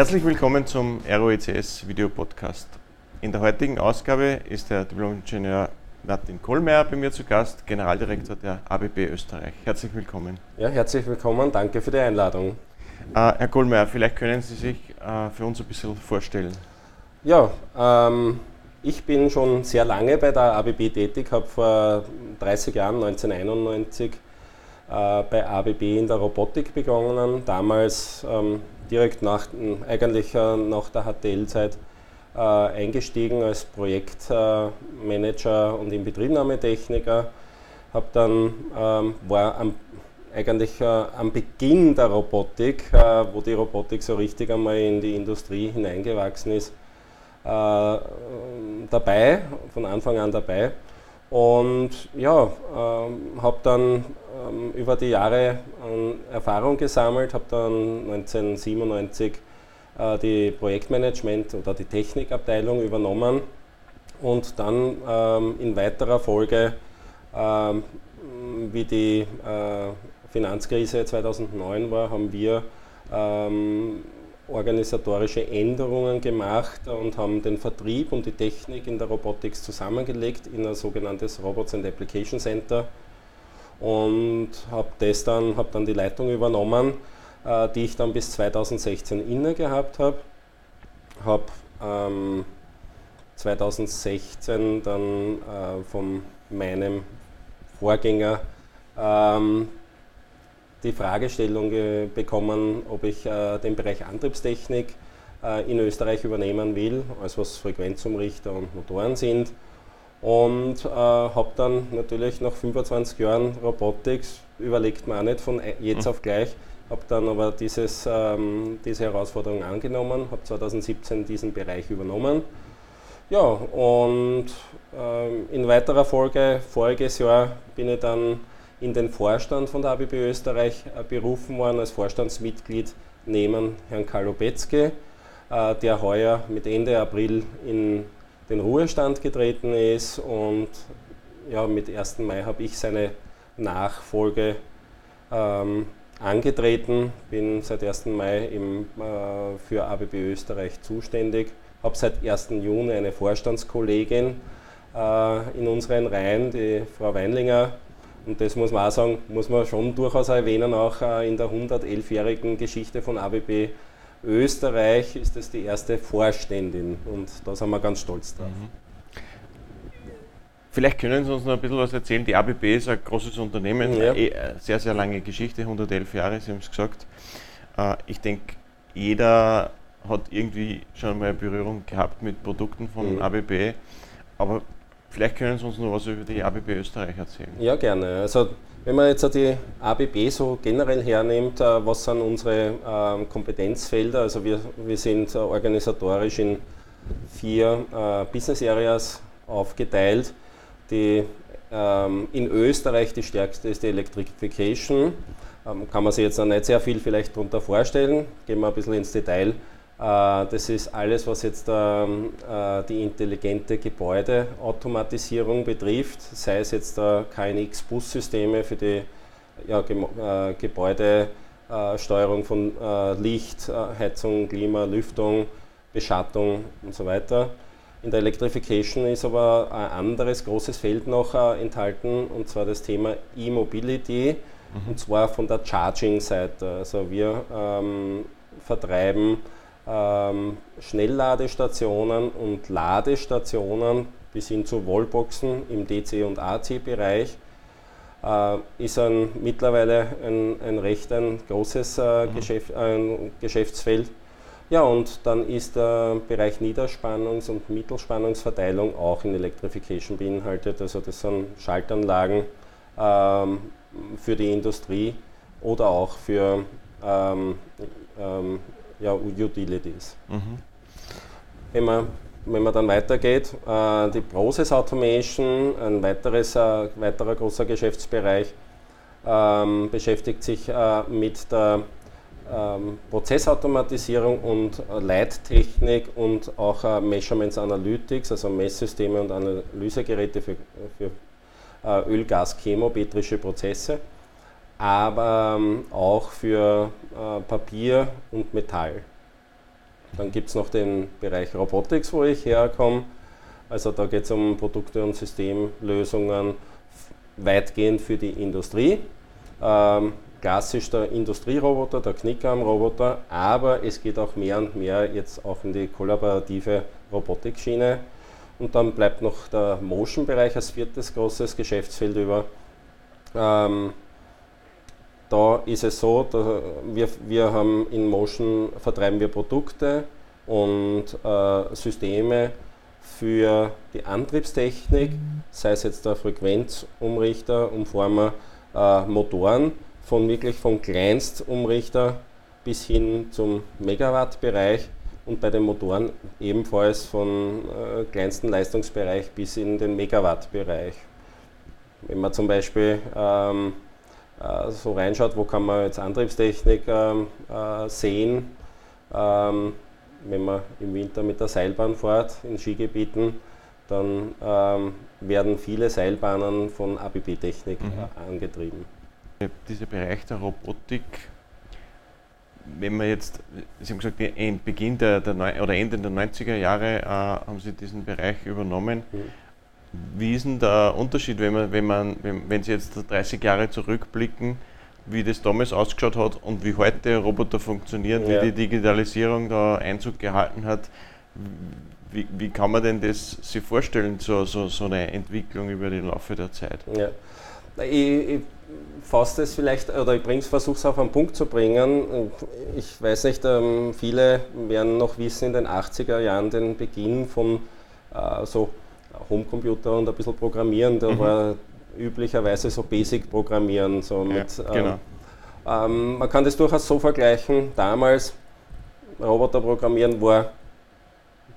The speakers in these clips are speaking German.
Herzlich willkommen zum ROECS Video Podcast. In der heutigen Ausgabe ist der Diplom-Ingenieur Martin Kohlmeier bei mir zu Gast, Generaldirektor der ABB Österreich. Herzlich willkommen. Ja, herzlich willkommen. Danke für die Einladung. Äh, Herr Kohlmeier, vielleicht können Sie sich äh, für uns ein bisschen vorstellen. Ja, ähm, ich bin schon sehr lange bei der ABB tätig, habe vor 30 Jahren, 1991, äh, bei ABB in der Robotik begonnen. Damals ähm, direkt nach, eigentlich äh, nach der HTL-Zeit äh, eingestiegen als Projektmanager und Inbetriebnahmetechniker. Hab dann, ähm, war am, eigentlich äh, am Beginn der Robotik, wo die Robotik so richtig einmal in die Industrie hineingewachsen ist, dabei, von Anfang an dabei. Und ja, äh, habe dann ähm, über die Jahre Erfahrung gesammelt, habe dann 1997 äh, die Projektmanagement oder die Technikabteilung übernommen und dann ähm, in weiterer Folge, ähm, wie die äh, Finanzkrise 2009 war, haben wir ähm, organisatorische Änderungen gemacht und haben den Vertrieb und die Technik in der Robotics zusammengelegt in ein sogenanntes Robots and Application Center und habe dann, hab dann die Leitung übernommen, äh, die ich dann bis 2016 inne gehabt habe. Habe ähm, 2016 dann äh, von meinem Vorgänger ähm, die Fragestellung bekommen, ob ich äh, den Bereich Antriebstechnik äh, in Österreich übernehmen will, alles was Frequenzumrichter und Motoren sind. Und äh, habe dann natürlich nach 25 Jahren Robotics, überlegt man auch nicht von jetzt mhm. auf gleich, habe dann aber dieses, ähm, diese Herausforderung angenommen, habe 2017 diesen Bereich übernommen. Ja, und ähm, in weiterer Folge, voriges Jahr, bin ich dann in den Vorstand von der ABB Österreich äh, berufen worden als Vorstandsmitglied neben Herrn Carlo Betzke, äh, der heuer mit Ende April in den Ruhestand getreten ist und ja, mit 1. Mai habe ich seine Nachfolge ähm, angetreten, bin seit 1. Mai im, äh, für ABB Österreich zuständig, habe seit 1. Juni eine Vorstandskollegin äh, in unseren Reihen, die Frau Weinlinger, und das muss man auch sagen, muss man schon durchaus erwähnen, auch äh, in der 111-jährigen Geschichte von ABB Österreich ist das die erste Vorständin und da sind wir ganz stolz drauf. Mhm. Vielleicht können Sie uns noch ein bisschen was erzählen. Die ABB ist ein großes Unternehmen, ja. Eh, eine sehr, sehr lange Geschichte, 111 Jahre, Sie haben es gesagt. Äh, ich denke, jeder hat irgendwie schon mal Berührung gehabt mit Produkten von mhm. ABB, aber Vielleicht können Sie uns noch was über die ABB Österreich erzählen. Ja, gerne. Also wenn man jetzt die ABB so generell hernimmt, äh, was sind unsere ähm, Kompetenzfelder? Also wir, wir sind äh, organisatorisch in vier äh, Business Areas aufgeteilt. Die ähm, in Österreich die stärkste ist die Electrification. Ähm, kann man sich jetzt noch nicht sehr viel vielleicht darunter vorstellen. Gehen wir ein bisschen ins Detail. Äh, das ist alles, was jetzt ähm, äh, die intelligente Gebäudeautomatisierung betrifft, sei es jetzt KNX-Bussysteme für die ja, äh, Gebäudesteuerung von Licht, Heizung, Klima, Lüftung, Beschattung und so weiter. In der Electrification ist aber ein anderes großes Feld noch enthalten, und zwar das Thema E-Mobility, mhm. und zwar von der Charging-Seite. Also wir ähm, vertreiben ähm, Schnellladestationen und Ladestationen bis hin zu Wallboxen im DC- und AC-Bereich. Äh, ist ein, mittlerweile ein, ein recht ein großes äh, mhm. Geschäft, ein Geschäftsfeld. Ja, und dann ist der Bereich Niederspannungs- und Mittelspannungsverteilung auch in Electrification beinhaltet. Also das sind Schaltanlagen ähm, für die Industrie oder auch für ähm, ähm, ja, Utilities. Mhm. Wenn, man, wenn man dann weitergeht, äh, die Process Automation, ein weiteres, äh, weiterer großer Geschäftsbereich, ähm, beschäftigt sich äh, mit der ähm, Prozessautomatisierung und Leittechnik und auch äh, Measurements Analytics, also Messsysteme und Analysegeräte für, für äh, Öl, Gas, chemometrische Prozesse aber ähm, auch für äh, Papier und Metall. Dann gibt es noch den Bereich Robotics, wo ich herkomme. Also da geht es um Produkte und Systemlösungen weitgehend für die Industrie. Ähm, klassisch der Industrieroboter, der Knickarmroboter, aber es geht auch mehr und mehr jetzt auch in die kollaborative Robotikschiene. Und dann bleibt noch der Motion-Bereich als viertes großes Geschäftsfeld über. Ähm, da ist es so, wir, wir haben in Motion vertreiben wir Produkte und äh, Systeme für die Antriebstechnik, sei es jetzt der Frequenzumrichter, Umformer, äh, Motoren, von wirklich vom Kleinstumrichter bis hin zum Megawatt-Bereich und bei den Motoren ebenfalls von äh, kleinsten Leistungsbereich bis in den Megawatt-Bereich. Wenn man zum Beispiel ähm, äh, so reinschaut, wo kann man jetzt Antriebstechnik ähm, äh, sehen, ähm, wenn man im Winter mit der Seilbahn fährt in Skigebieten, dann ähm, werden viele Seilbahnen von ABB-Technik mhm. Äh, angetrieben. Dieser Bereich der Robotik, wenn man jetzt, Sie haben gesagt, Beginn der, der oder Ende der 90er Jahre äh, haben Sie diesen Bereich übernommen. Mhm. Wie ist denn der Unterschied, wenn, man, wenn, man, wenn, wenn Sie jetzt 30 Jahre zurückblicken, wie das damals ausgeschaut hat und wie heute Roboter funktionieren, ja. wie die Digitalisierung da Einzug gehalten hat? Wie, wie kann man denn das sich vorstellen, so, so, so eine Entwicklung über den Laufe der Zeit? Ja. Ich, ich fasse das vielleicht, oder ich versuche es auf einen Punkt zu bringen. Ich weiß nicht, ähm, viele werden noch wissen, in den 80er Jahren den Beginn von äh, so Homecomputer und ein bisschen Programmieren, da mhm. war üblicherweise so Basic-Programmieren. So ja, mit, genau. ähm, man kann das durchaus so vergleichen, damals Roboter programmieren war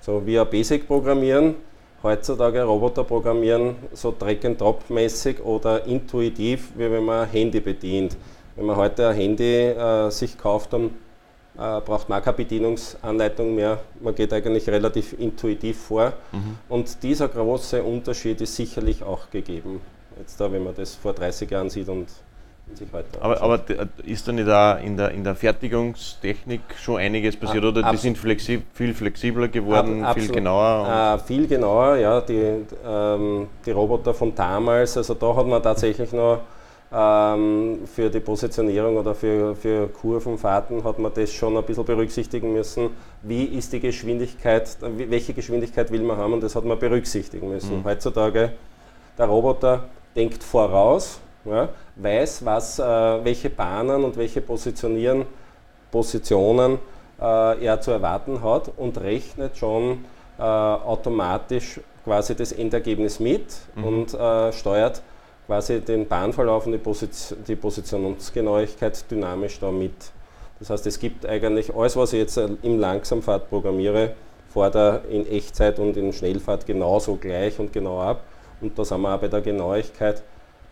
so wie ein Basic-Programmieren, heutzutage Roboter programmieren so Drag-and-Drop-mäßig oder intuitiv, wie wenn man ein Handy bedient. Wenn man heute ein Handy äh, sich kauft, dann äh, braucht man keine Bedienungsanleitung mehr. Man geht eigentlich relativ intuitiv vor. Mhm. Und dieser große Unterschied ist sicherlich auch gegeben. Jetzt da, wenn man das vor 30 Jahren sieht und sich heute aber, aber ist da nicht da in der, in der Fertigungstechnik schon einiges passiert oder die sind flexib viel flexibler geworden, Ab, viel genauer? Äh, viel genauer, ja. Die, ähm, die Roboter von damals, also da hat man tatsächlich noch für die Positionierung oder für, für Kurvenfahrten hat man das schon ein bisschen berücksichtigen müssen. Wie ist die Geschwindigkeit, welche Geschwindigkeit will man haben und das hat man berücksichtigen müssen. Mhm. Heutzutage, der Roboter denkt voraus, ja, weiß, was, äh, welche Bahnen und welche Positionieren, Positionen äh, er zu erwarten hat und rechnet schon äh, automatisch quasi das Endergebnis mit mhm. und äh, steuert quasi den Bahnverlauf und die, Position, die Positionsgenauigkeit dynamisch da mit. Das heißt, es gibt eigentlich alles, was ich jetzt äh, im Langsamfahrt programmiere, fordere in Echtzeit und in Schnellfahrt genauso gleich und genau ab. Und da sind wir auch bei der Genauigkeit.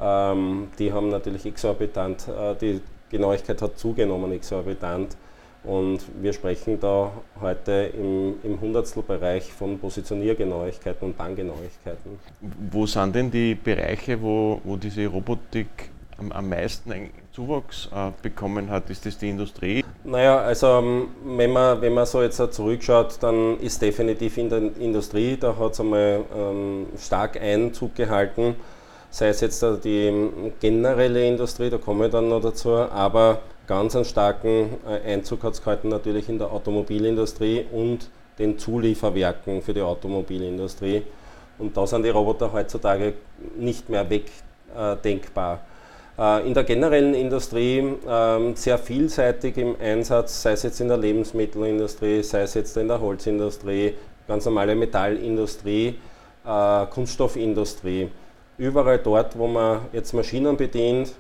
Ähm, die haben natürlich exorbitant, äh, die Genauigkeit hat zugenommen exorbitant. Und wir sprechen da heute im, im Hundertstelbereich von Positioniergenauigkeiten und Bahngenauigkeiten. Wo sind denn die Bereiche, wo, wo diese Robotik am, am meisten einen Zuwachs äh, bekommen hat? Ist das die Industrie? Naja, also ähm, wenn man, wenn man so jetzt zurückschaut, dann ist definitiv in der Industrie, da hat es einmal ähm, stark Einzug gehalten sei es jetzt die generelle Industrie, da komme ich dann noch dazu, aber ganz einen starken äh, Einzug hat es gehalten natürlich in der Automobilindustrie und den Zulieferwerken für die Automobilindustrie. Und da sind die Roboter heutzutage nicht mehr wegdenkbar. Äh, in der generellen Industrie ähm, sehr vielseitig im Einsatz, sei es jetzt in der Lebensmittelindustrie, sei es jetzt in der Holzindustrie, ganz normale Metallindustrie, äh, Kunststoffindustrie überall dort, wo man jetzt Maschinen bedient,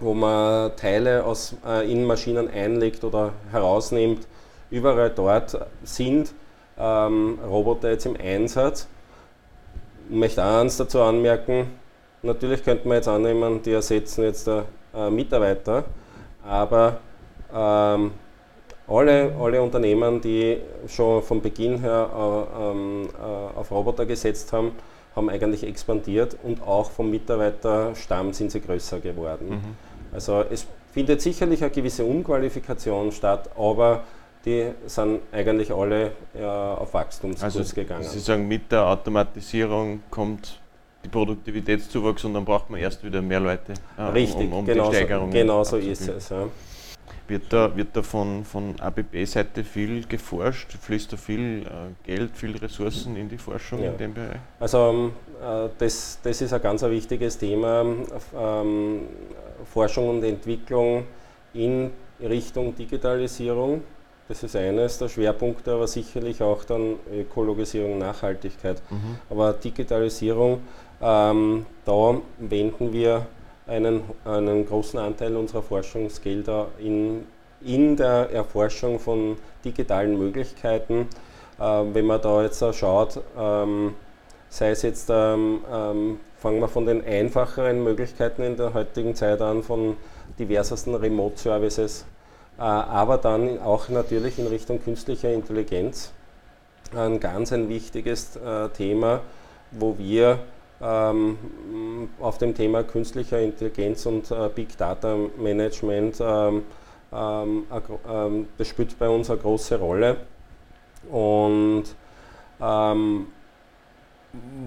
wo man Teile aus, äh, in Maschinen einlegt oder herausnimmt, überall dort sind ähm, Roboter jetzt im Einsatz. Ich möchte auch eins dazu anmerken, natürlich könnte man jetzt annehmen, die ersetzen jetzt äh, Mitarbeiter, aber ähm, alle, alle Unternehmen, die schon von Beginn her äh, ähm, äh, auf Roboter gesetzt haben, haben eigentlich expandiert und auch vom Mitarbeiterstamm sind sie größer geworden. Mhm. Also es findet sicherlich eine gewisse Umqualifikation statt, aber die sind eigentlich alle ja, auf Wachstumskurs also, gegangen. Sie sagen, mit der Automatisierung kommt die Produktivitätszuwachs und dann braucht man erst wieder mehr Leute, äh, Richtig, um, um genau die Steigerung Genau so ist es. Ja. Wird da, wird da von, von ABB-Seite viel geforscht? Fließt da viel äh, Geld, viel Ressourcen in die Forschung ja. in dem Bereich? Also ähm, äh, das, das ist ein ganz ein wichtiges Thema. Ähm, Forschung und Entwicklung in Richtung Digitalisierung. Das ist eines der Schwerpunkte, aber sicherlich auch dann Ökologisierung, Nachhaltigkeit. Mhm. Aber Digitalisierung, ähm, da wenden wir einen, einen großen Anteil unserer Forschungsgelder in, in der Erforschung von digitalen Möglichkeiten. Äh, wenn man da jetzt schaut, ähm, sei es jetzt, ähm, ähm, fangen wir von den einfacheren Möglichkeiten in der heutigen Zeit an, von diversesten Remote-Services, äh, aber dann auch natürlich in Richtung künstlicher Intelligenz. Ein ganz ein wichtiges äh, Thema, wo wir ähm, auf dem Thema künstlicher Intelligenz und äh, Big Data Management, ähm, ähm, ähm, das spielt bei uns eine große Rolle. Und ähm,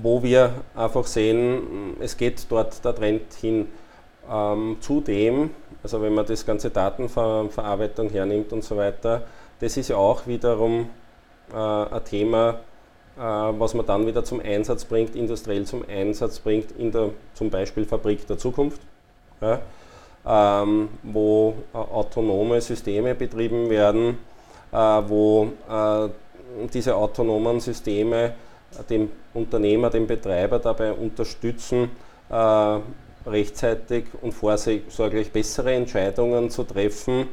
wo wir einfach sehen, es geht dort der Trend hin. Ähm, zudem, also wenn man das ganze Datenverarbeitung hernimmt und so weiter, das ist ja auch wiederum äh, ein Thema, was man dann wieder zum Einsatz bringt, industriell zum Einsatz bringt in der zum Beispiel Fabrik der Zukunft, ja, ähm, wo äh, autonome Systeme betrieben werden, äh, wo äh, diese autonomen Systeme den Unternehmer, den Betreiber dabei unterstützen, äh, rechtzeitig und vorsorglich bessere Entscheidungen zu treffen,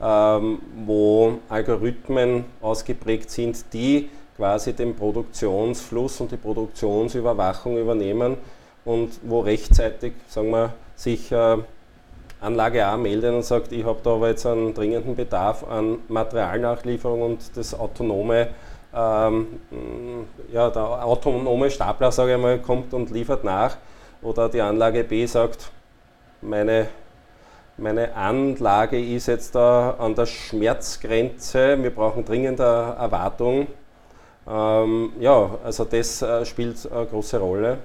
ähm, wo Algorithmen ausgeprägt sind, die quasi den Produktionsfluss und die Produktionsüberwachung übernehmen und wo rechtzeitig, sagen wir, sich äh, Anlage A meldet und sagt, ich habe da aber jetzt einen dringenden Bedarf an Materialnachlieferung und das autonome, ähm, ja, der autonome Stapler, sage ich mal, kommt und liefert nach. Oder die Anlage B sagt, meine, meine Anlage ist jetzt da an der Schmerzgrenze, wir brauchen dringend eine Erwartung ähm, ja, also das äh, spielt eine große Rolle.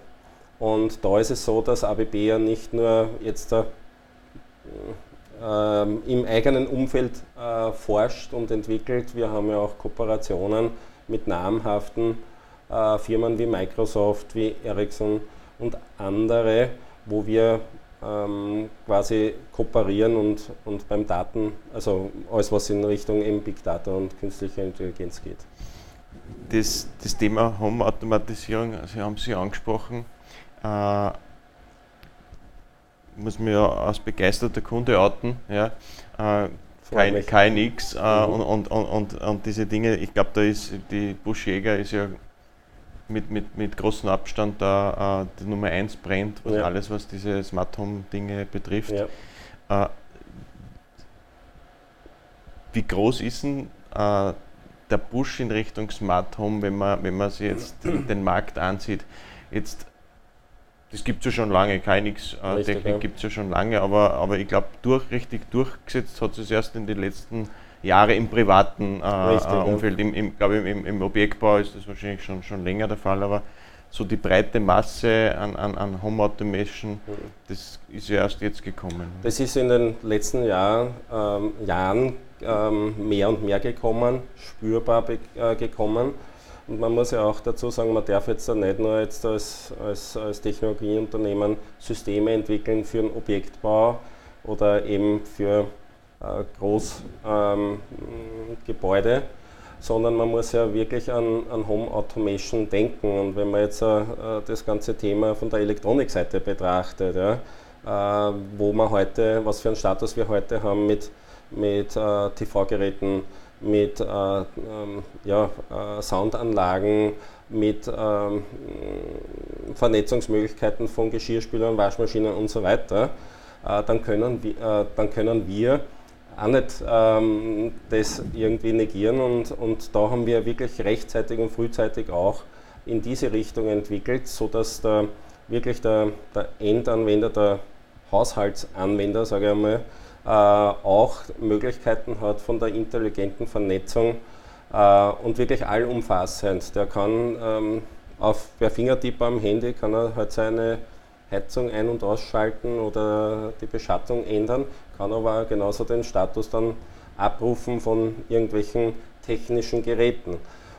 Und da ist es so, dass ABB ja nicht nur jetzt äh, im eigenen Umfeld äh, forscht und entwickelt, wir haben ja auch Kooperationen mit namhaften äh, Firmen wie Microsoft, wie Ericsson und andere, wo wir ähm, quasi kooperieren und, und beim Daten, also alles was in Richtung eben Big Data und künstlicher Intelligenz geht das, das Thema Home-Automatisierung, Sie haben Sie angesprochen, äh, muss mir ja als begeisterter Kunde outen. Ja. Äh, kein, KNX äh, mhm. und, und, und, und, diese Dinge, ich glaube, da ist die Busch Jäger ist ja mit, mit, mit großem Abstand da äh, die Nummer 1 brennt, was ja. alles, was diese Smart Home Dinge betrifft. Ja. Äh, wie groß ist denn äh, der Push in Richtung Smart Home, wenn man, wenn man sich jetzt den Markt ansieht, jetzt das gibt es ja schon lange, KNX-Technik äh, ja. gibt es ja schon lange, aber, aber ich glaube, durch, richtig durchgesetzt hat es erst in den letzten Jahren im privaten äh, richtig, äh, Umfeld. Ja. Im, im, glaube im, im Objektbau ist das wahrscheinlich schon, schon länger der Fall, aber so die breite Masse an, an, an Home Automation, mhm. das ist ja erst jetzt gekommen. Das ist in den letzten Jahr, ähm, Jahren ähm, mehr und mehr gekommen, spürbar äh, gekommen. Und man muss ja auch dazu sagen, man darf jetzt nicht nur jetzt als, als, als Technologieunternehmen Systeme entwickeln für den Objektbau oder eben für äh, Großgebäude, ähm, sondern man muss ja wirklich an, an Home Automation denken. Und wenn man jetzt äh, das ganze Thema von der Elektronikseite betrachtet, ja, äh, wo man heute, was für einen Status wir heute haben mit mit äh, TV-Geräten, mit äh, ähm, ja, äh, Soundanlagen, mit ähm, Vernetzungsmöglichkeiten von Geschirrspülern, Waschmaschinen und so weiter, äh, dann, können wir, äh, dann können wir auch nicht ähm, das irgendwie negieren und, und da haben wir wirklich rechtzeitig und frühzeitig auch in diese Richtung entwickelt, sodass der, wirklich der, der Endanwender, der Haushaltsanwender, sage ich einmal, auch Möglichkeiten hat von der intelligenten Vernetzung äh, und wirklich allumfassend. Der kann ähm, auf, per Fingertipp am Handy kann er halt seine Heizung ein- und ausschalten oder die Beschattung ändern, kann aber genauso den Status dann abrufen von irgendwelchen technischen Geräten.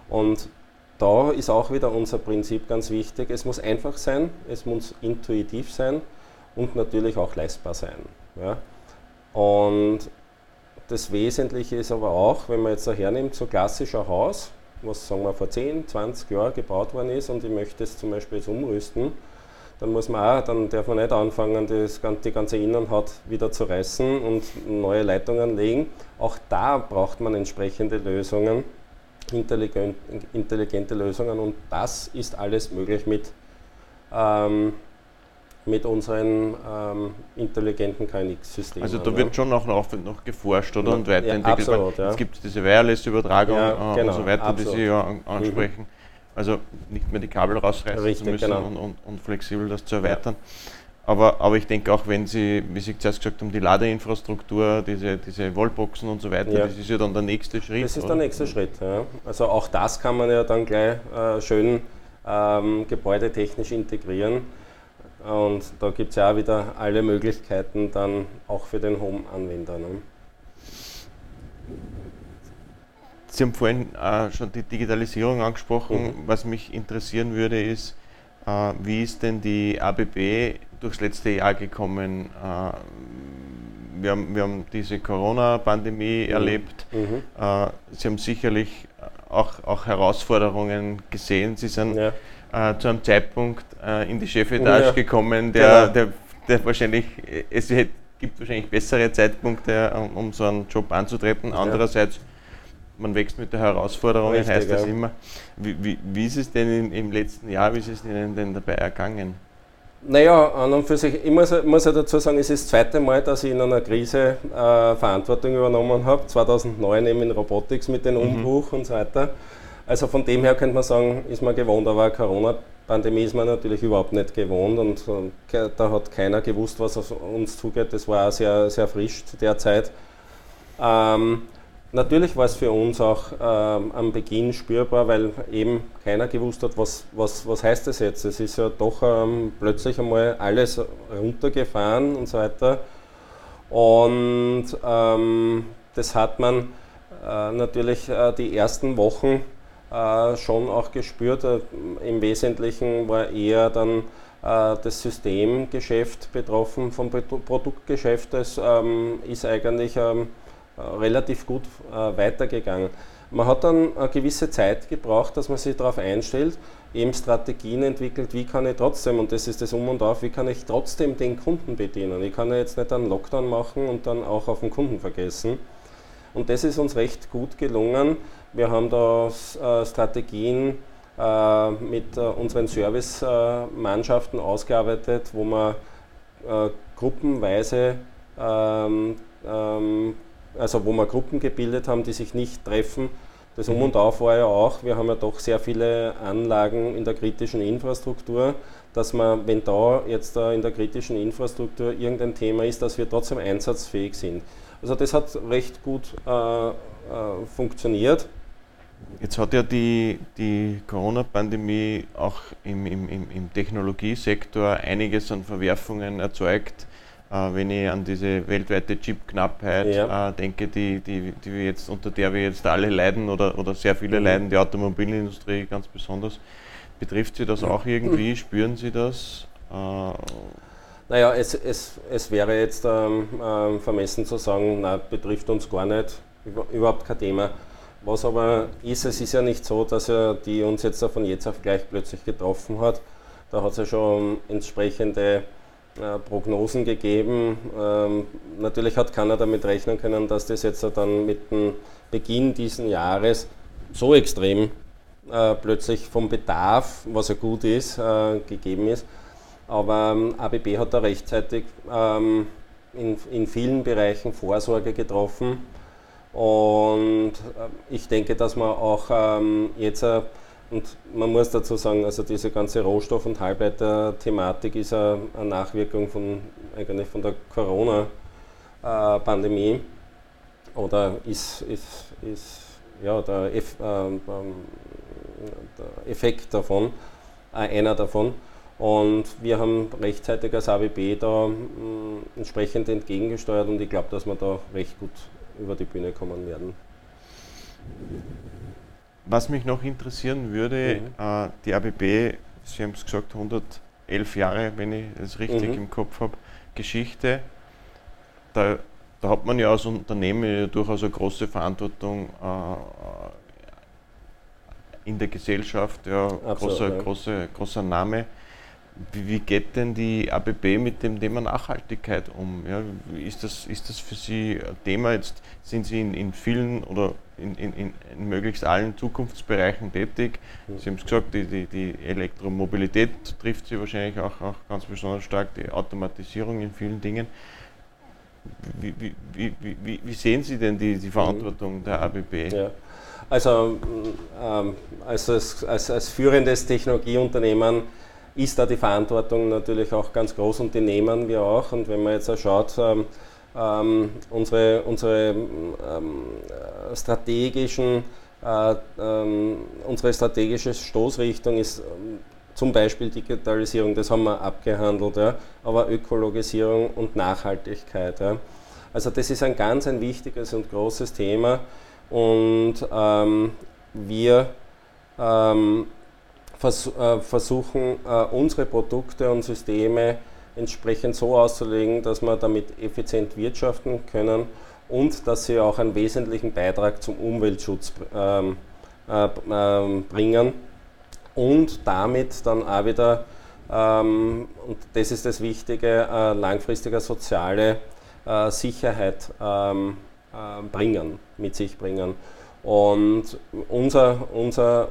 Und da ist auch wieder unser Prinzip ganz wichtig. Es muss einfach sein, es muss intuitiv sein und natürlich auch leistbar sein. Ja. Und das Wesentliche ist aber auch, wenn man jetzt da hernimmt, so klassischer Haus, was sagen wir vor 10, 20 Jahren gebaut worden ist und ich möchte es zum Beispiel jetzt umrüsten, dann muss man auch, dann darf man nicht anfangen, das, die ganze Innenhaut wieder zu reißen und neue Leitungen legen. Auch da braucht man entsprechende Lösungen, intelligent, intelligente Lösungen und das ist alles möglich mit, ähm, mit unseren ähm, intelligenten KNX-Systemen. Also da wird schon auch noch, noch geforscht oder und weiterentwickelt. Ja, absolut, ja. Jetzt gibt es diese Wireless-Übertragung ja, genau, und so weiter, absolut. die Sie ja ansprechen. Mhm. Also nicht mehr die Kabel rausreißen Richtig, zu müssen genau. und, und, und, flexibel das zu erweitern. Aber, aber ich denke auch, wenn Sie, wie Sie zuerst gesagt haben, die Ladeinfrastruktur, diese, diese Wallboxen und so weiter, ja. das ist ja dann der nächste Schritt. Das ist oder? der nächste Schritt. Ja. Also auch das kann man ja dann gleich äh, schön ähm, gebäudetechnisch integrieren. Und da gibt es ja auch wieder alle Möglichkeiten dann auch für den Home-Anwender. Ne? Sie haben vorhin äh, schon die Digitalisierung angesprochen. Mhm. Was mich interessieren würde, ist, äh, wie ist denn die ABB durchs letzte Jahr gekommen? Äh, wir, haben, wir haben diese Corona-Pandemie mhm. erlebt. Mhm. Äh, Sie haben sicherlich auch, auch Herausforderungen gesehen. Sie sind ja. Äh, zu einem Zeitpunkt äh, in die Chefetage ja. gekommen, der, genau. der, der wahrscheinlich, es gibt wahrscheinlich bessere Zeitpunkte, um, um so einen Job anzutreten. Andererseits man wächst mit der Herausforderung, Richtig, heißt das ja. immer. Wie, wie, wie, ist es denn in, im letzten Jahr, wie ist es Ihnen denn dabei ergangen? Naja, an und für sich, ich muss, muss ja dazu sagen, es ist das zweite Mal, dass ich in einer Krise äh, Verantwortung übernommen habe. 2009 eben in Robotics mit dem mhm. Umbruch mhm. und so weiter. Also von dem her könnte man sagen, ist man gewohnt, aber Corona-Pandemie ist man natürlich überhaupt nicht gewohnt und, und da hat keiner gewusst, was auf uns zugeht. Das war auch sehr, sehr frisch zu der Zeit. Ähm, Natürlich war es für uns auch ähm, am Beginn spürbar, weil eben keiner gewusst hat, was, was, was heißt das jetzt. Es ist ja doch ähm, plötzlich einmal alles runtergefahren und so weiter. Und ähm, das hat man äh, natürlich äh, die ersten Wochen äh, schon auch gespürt. Äh, Im Wesentlichen war eher dann äh, das Systemgeschäft betroffen vom Produktgeschäft. Das ähm, ist eigentlich ähm, äh, relativ gut äh, weitergegangen. Man hat dann eine gewisse Zeit gebraucht, dass man sich darauf einstellt, eben Strategien entwickelt, wie kann ich trotzdem, und das ist das Um und Auf, wie kann ich trotzdem den Kunden bedienen. Ich kann ja jetzt nicht einen Lockdown machen und dann auch auf den Kunden vergessen. Und das ist uns recht gut gelungen. Wir haben da äh, Strategien äh, mit äh, unseren Service-Mannschaften ausgearbeitet, wo man gruppenweise ähm, ähm, also wo wir Gruppen gebildet haben, die sich nicht treffen. Das Um und Auf war ja auch, wir haben ja doch sehr viele Anlagen in der kritischen Infrastruktur, dass man, wenn da jetzt in der kritischen Infrastruktur irgendein Thema ist, dass wir trotzdem einsatzfähig sind. Also das hat recht gut äh, funktioniert. Jetzt hat ja die, die Corona-Pandemie auch im, im, im Technologiesektor einiges an Verwerfungen erzeugt. Äh, wenn ich an diese weltweite Chip-Knappheit ja. äh, denke, die, die, die wir jetzt, unter der wir jetzt alle leiden oder, oder sehr viele mhm. leiden, die Automobilindustrie ganz besonders. Betrifft Sie das auch irgendwie? Spüren Sie das? Äh, naja, es, es, es wäre jetzt ähm, ähm, vermessen zu sagen, na, betrifft uns gar nicht, überhaupt kein Thema. Was aber ist, es ist ja nicht so, dass er die uns jetzt von jetzt auf gleich plötzlich getroffen hat. Da hat es ja schon entsprechende äh, Prognosen gegeben. Ähm, natürlich hat keiner damit rechnen können, dass das jetzt dann mit dem Beginn dieses Jahres so extrem äh, plötzlich vom Bedarf, was ja gut ist, äh, gegeben ist. Aber ähm, ABB hat da rechtzeitig ähm, in, in vielen Bereichen Vorsorge getroffen. Und äh, ich denke, dass man auch ähm, jetzt äh, und man muss dazu sagen, also diese ganze Rohstoff- und Halbleiter-Thematik ist eine, Nachwirkung von, eigentlich von der Corona- Pandemie oder ist, ist, ist ja, der, Eff, ähm, der Effekt davon, einer davon. Und wir haben rechtzeitig als AWB da mh, entsprechend entgegengesteuert und ich glaube, dass wir da recht gut über die Bühne kommen werden. Was mich noch interessieren würde, mhm. äh, die ABB, Sie haben es gesagt, 111 Jahre, wenn ich es richtig mhm. im Kopf habe, Geschichte. Da, da, hat man ja als Unternehmen durchaus eine große Verantwortung äh, in der Gesellschaft, ja, Absolut, großer, ja. Große, großer Name. Wie geht denn die ABB mit dem Thema Nachhaltigkeit um? Ja, ist, das, ist das für Sie ein Thema? Jetzt sind Sie in, in vielen oder in, in, in, möglichst allen Zukunftsbereichen tätig. Sie haben es gesagt, die, die, die, Elektromobilität trifft Sie wahrscheinlich auch, auch ganz besonders stark, die Automatisierung in vielen Dingen. Wie, wie, wie, wie sehen Sie denn die, die Verantwortung der ABB? Ja. Also ähm, als, als, als führendes Technologieunternehmen ist da die Verantwortung natürlich auch ganz groß und die nehmen wir auch. Und wenn man jetzt schaut, ähm, ähm, unsere, unsere ähm, strategischen, äh, ähm, unsere strategische Stoßrichtung ist ähm, zum Beispiel Digitalisierung, das haben wir abgehandelt, ja, aber Ökologisierung und Nachhaltigkeit. Ja. Also das ist ein ganz ein wichtiges und großes Thema und ähm, wir vers äh, versuchen, äh, unsere Produkte und Systeme entsprechend so auszulegen, dass wir damit effizient wirtschaften können und dass sie auch einen wesentlichen Beitrag zum Umweltschutz ähm, äh, äh, bringen und damit dann auch wieder, ähm, und das ist das Wichtige, äh, langfristige soziale äh, Sicherheit ähm, bringen, mit sich bringen. Und unser, unser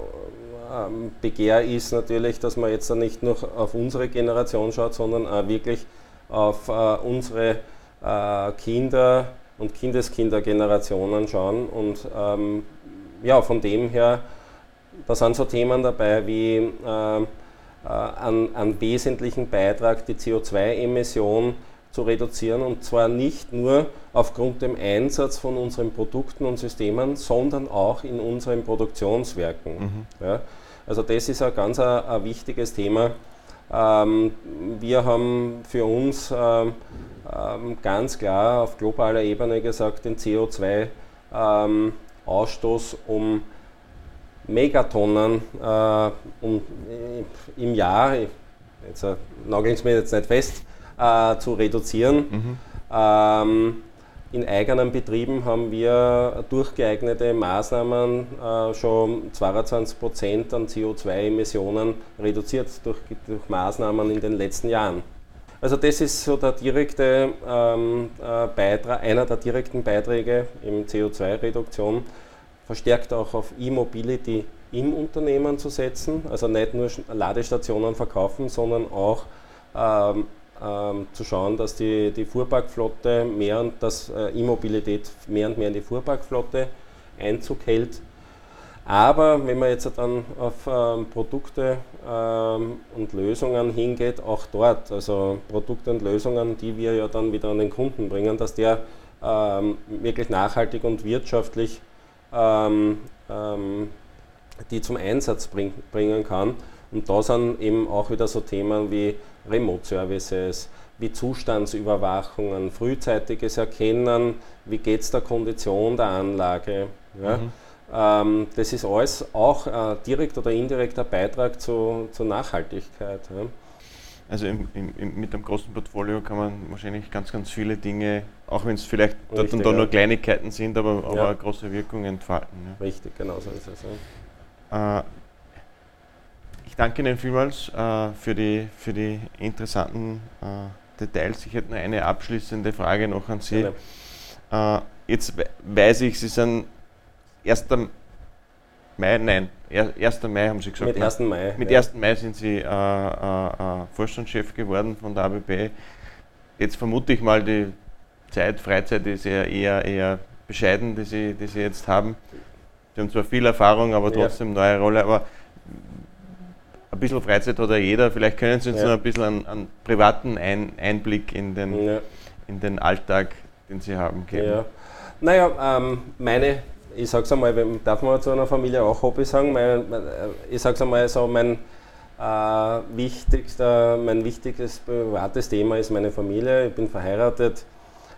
ähm, Begehr ist natürlich, dass man jetzt nicht nur auf unsere Generation schaut, sondern auch wirklich auf äh, unsere äh, Kinder und Kindeskindergenerationen schauen. Und ähm, ja, von dem her, da sind so Themen dabei wie äh, einen, einen wesentlichen Beitrag die CO2-Emission zu reduzieren und zwar nicht nur aufgrund dem Einsatz von unseren Produkten und Systemen, sondern auch in unseren Produktionswerken. Mhm. Ja, also das ist ein ganz ein, ein wichtiges Thema. Ähm, wir haben für uns ähm, ähm, ganz klar auf globaler Ebene gesagt, den CO2-Ausstoß um Megatonnen äh, um, im Jahr, jetzt äh, nageln Sie mir jetzt nicht fest, äh, zu reduzieren. Mhm. Ähm, in eigenen Betrieben haben wir durch geeignete Maßnahmen äh, schon 22 Prozent an CO2-Emissionen reduziert durch, durch, Maßnahmen in den letzten Jahren. Also das ist so der direkte ähm, äh, Beitrag, einer der direkten Beiträge im CO2-Reduktion, verstärkt auch auf E-Mobility im Unternehmen zu setzen, also nicht nur Ladestationen verkaufen, sondern auch ähm, ähm, zu schauen, dass die, die Fuhrparkflotte mehr und dass äh, E-Mobilität mehr und mehr in die Fuhrparkflotte Einzug hält. Aber wenn man jetzt dann auf ähm, Produkte ähm, und Lösungen hingeht, auch dort, also Produkte und Lösungen, die wir ja dann wieder an den Kunden bringen, dass der ähm, wirklich nachhaltig und wirtschaftlich ähm, ähm, die zum Einsatz bring, bringen kann. Und da sind eben auch wieder so Themen wie Remote Services, wie Zustandsüberwachungen, frühzeitiges Erkennen, wie geht es der Kondition der Anlage. Ja? Mhm. Ähm, das ist alles auch äh, direkt oder indirekter Beitrag zu, zur Nachhaltigkeit. Ja? Also im, im, mit einem großen Portfolio kann man wahrscheinlich ganz, ganz viele Dinge, auch wenn es vielleicht Richtig, dort und da ja. nur Kleinigkeiten sind, aber, aber ja. große Wirkung entfalten. Richtig, genau so ist es. Äh, danke Ihnen vielmals äh, für, die, für die interessanten äh, Details. Ich hätte noch eine abschließende Frage noch an Sie. Äh, jetzt weiß ich, Sie sind 1. Mai, nein, 1. Mai haben Sie gesagt. Mit 1. Mai. Mit ja. 1. Mai sind Sie äh, äh, äh, Vorstandschef geworden von der ABB. Jetzt vermute ich mal, die Zeit, Freizeit ist eher, eher, eher bescheiden, die Sie, die Sie jetzt haben. Sie haben zwar viel Erfahrung, aber trotzdem ja. neue Rolle. Aber ein bisschen Freizeit hat ja jeder. Vielleicht können Sie uns ja. noch ein bisschen einen, einen privaten ein Einblick in den, ja. in den Alltag den Sie haben, geben? Ja. Naja, ähm, meine, ich sage es einmal, darf man zu einer Familie auch Hobby sagen, mein, ich sage es einmal so, mein äh, wichtigster, mein wichtiges privates Thema ist meine Familie. Ich bin verheiratet.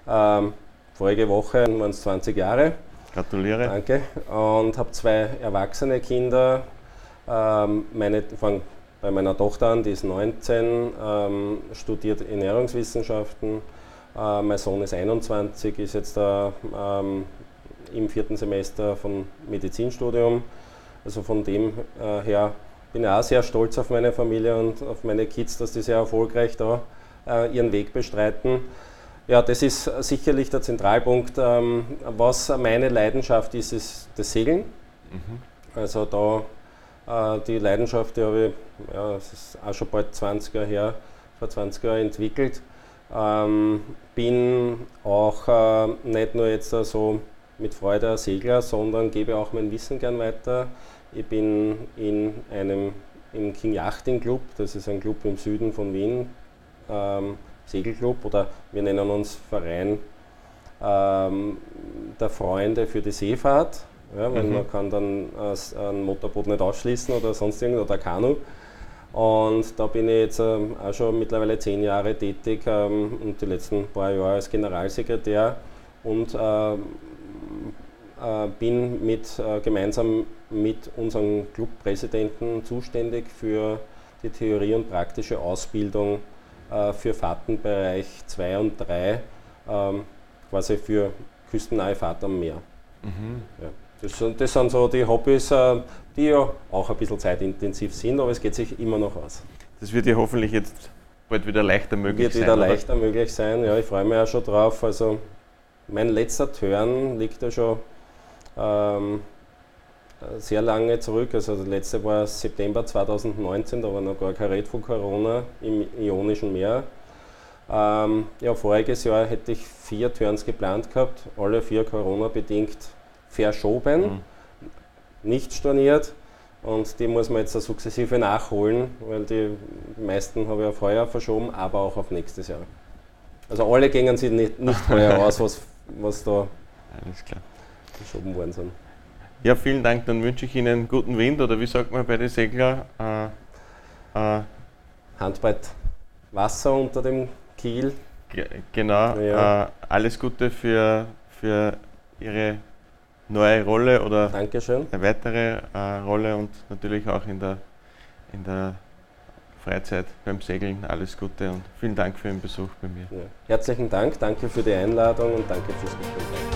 Ähm, vorige Woche waren es 20 Jahre. Gratuliere. Danke. Und habe zwei erwachsene Kinder. Ähm, meine, fange bei meiner Tochter an, die ist 19, ähm, studiert Ernährungswissenschaften. Äh, mein Sohn ist 21, ist jetzt da, ähm, im vierten Semester von Medizinstudium. Also von dem äh, her bin auch sehr stolz auf meine Familie und auf meine Kids, dass die sehr erfolgreich da äh, ihren Weg bestreiten. Ja, das ist sicherlich der Zentralpunkt. Ähm, was meine Leidenschaft ist, ist das Segeln. Mhm. Also da äh, die Leidenschaft, die habe ich, ja, das ist auch schon bald 20 Jahre her, vor 20 Jahren entwickelt. Ähm, bin auch äh, nicht nur jetzt so mit Freude ein Segler, sondern gebe auch mein Wissen gern weiter. Ich bin in einem im King Yachting Club, das ist ein Club im Süden von Wien, ähm, Segelclub oder wir nennen uns Verein ähm, der Freunde für die Seefahrt. Ja, weil mhm. man kann dann äh, ein Motorboot nicht ausschließen oder sonst irgendwas oder Kanu. Und da bin ich jetzt ähm, auch schon mittlerweile zehn Jahre tätig ähm, und die letzten paar Jahre als Generalsekretär und ähm, äh, bin mit, äh, gemeinsam mit unserem Clubpräsidenten zuständig für die Theorie und praktische Ausbildung äh, für Fahrtenbereich 2 und 3, ähm, quasi für küstennahe Fahrt am Meer. Mhm. Ja. Das, das, sind so die Hobbys, die ja auch ein bisschen zeitintensiv sind, aber es geht sich immer noch aus. Das wird ja hoffentlich jetzt bald wieder leichter möglich wird sein. Wird wieder oder? leichter möglich sein, ja, ich freue mich auch schon drauf. Also mein letzter Turn liegt ja schon ähm, sehr lange zurück. Also der letzte war September 2019, da war noch gar kein Red von Corona im Ionischen Meer. Ähm, ja, voriges Jahr hätte ich vier Turns geplant gehabt, alle vier Corona-bedingt verschoben, mhm. nicht storniert. Und die muss man jetzt sukzessive nachholen, weil die meisten habe ich auf heuer verschoben, aber auch auf nächstes Jahr. Also alle gingen sie nicht, nicht heuer aus, was, was da geschoben worden sind. Ja, vielen Dank. Dann wünsche ich Ihnen guten Wind oder wie sagt man bei den Segler? Äh, äh, Handbreit Wasser unter dem Kiel. Genau. Ja. Äh, alles Gute für, für Ihre neue Rolle oder Dankeschön. eine weitere äh, Rolle und natürlich auch in der, in der Freizeit beim Segeln. Alles Gute und vielen Dank für Ihren Besuch bei mir. Ja. Herzlichen Dank, danke für die Einladung und danke fürs Gespräch.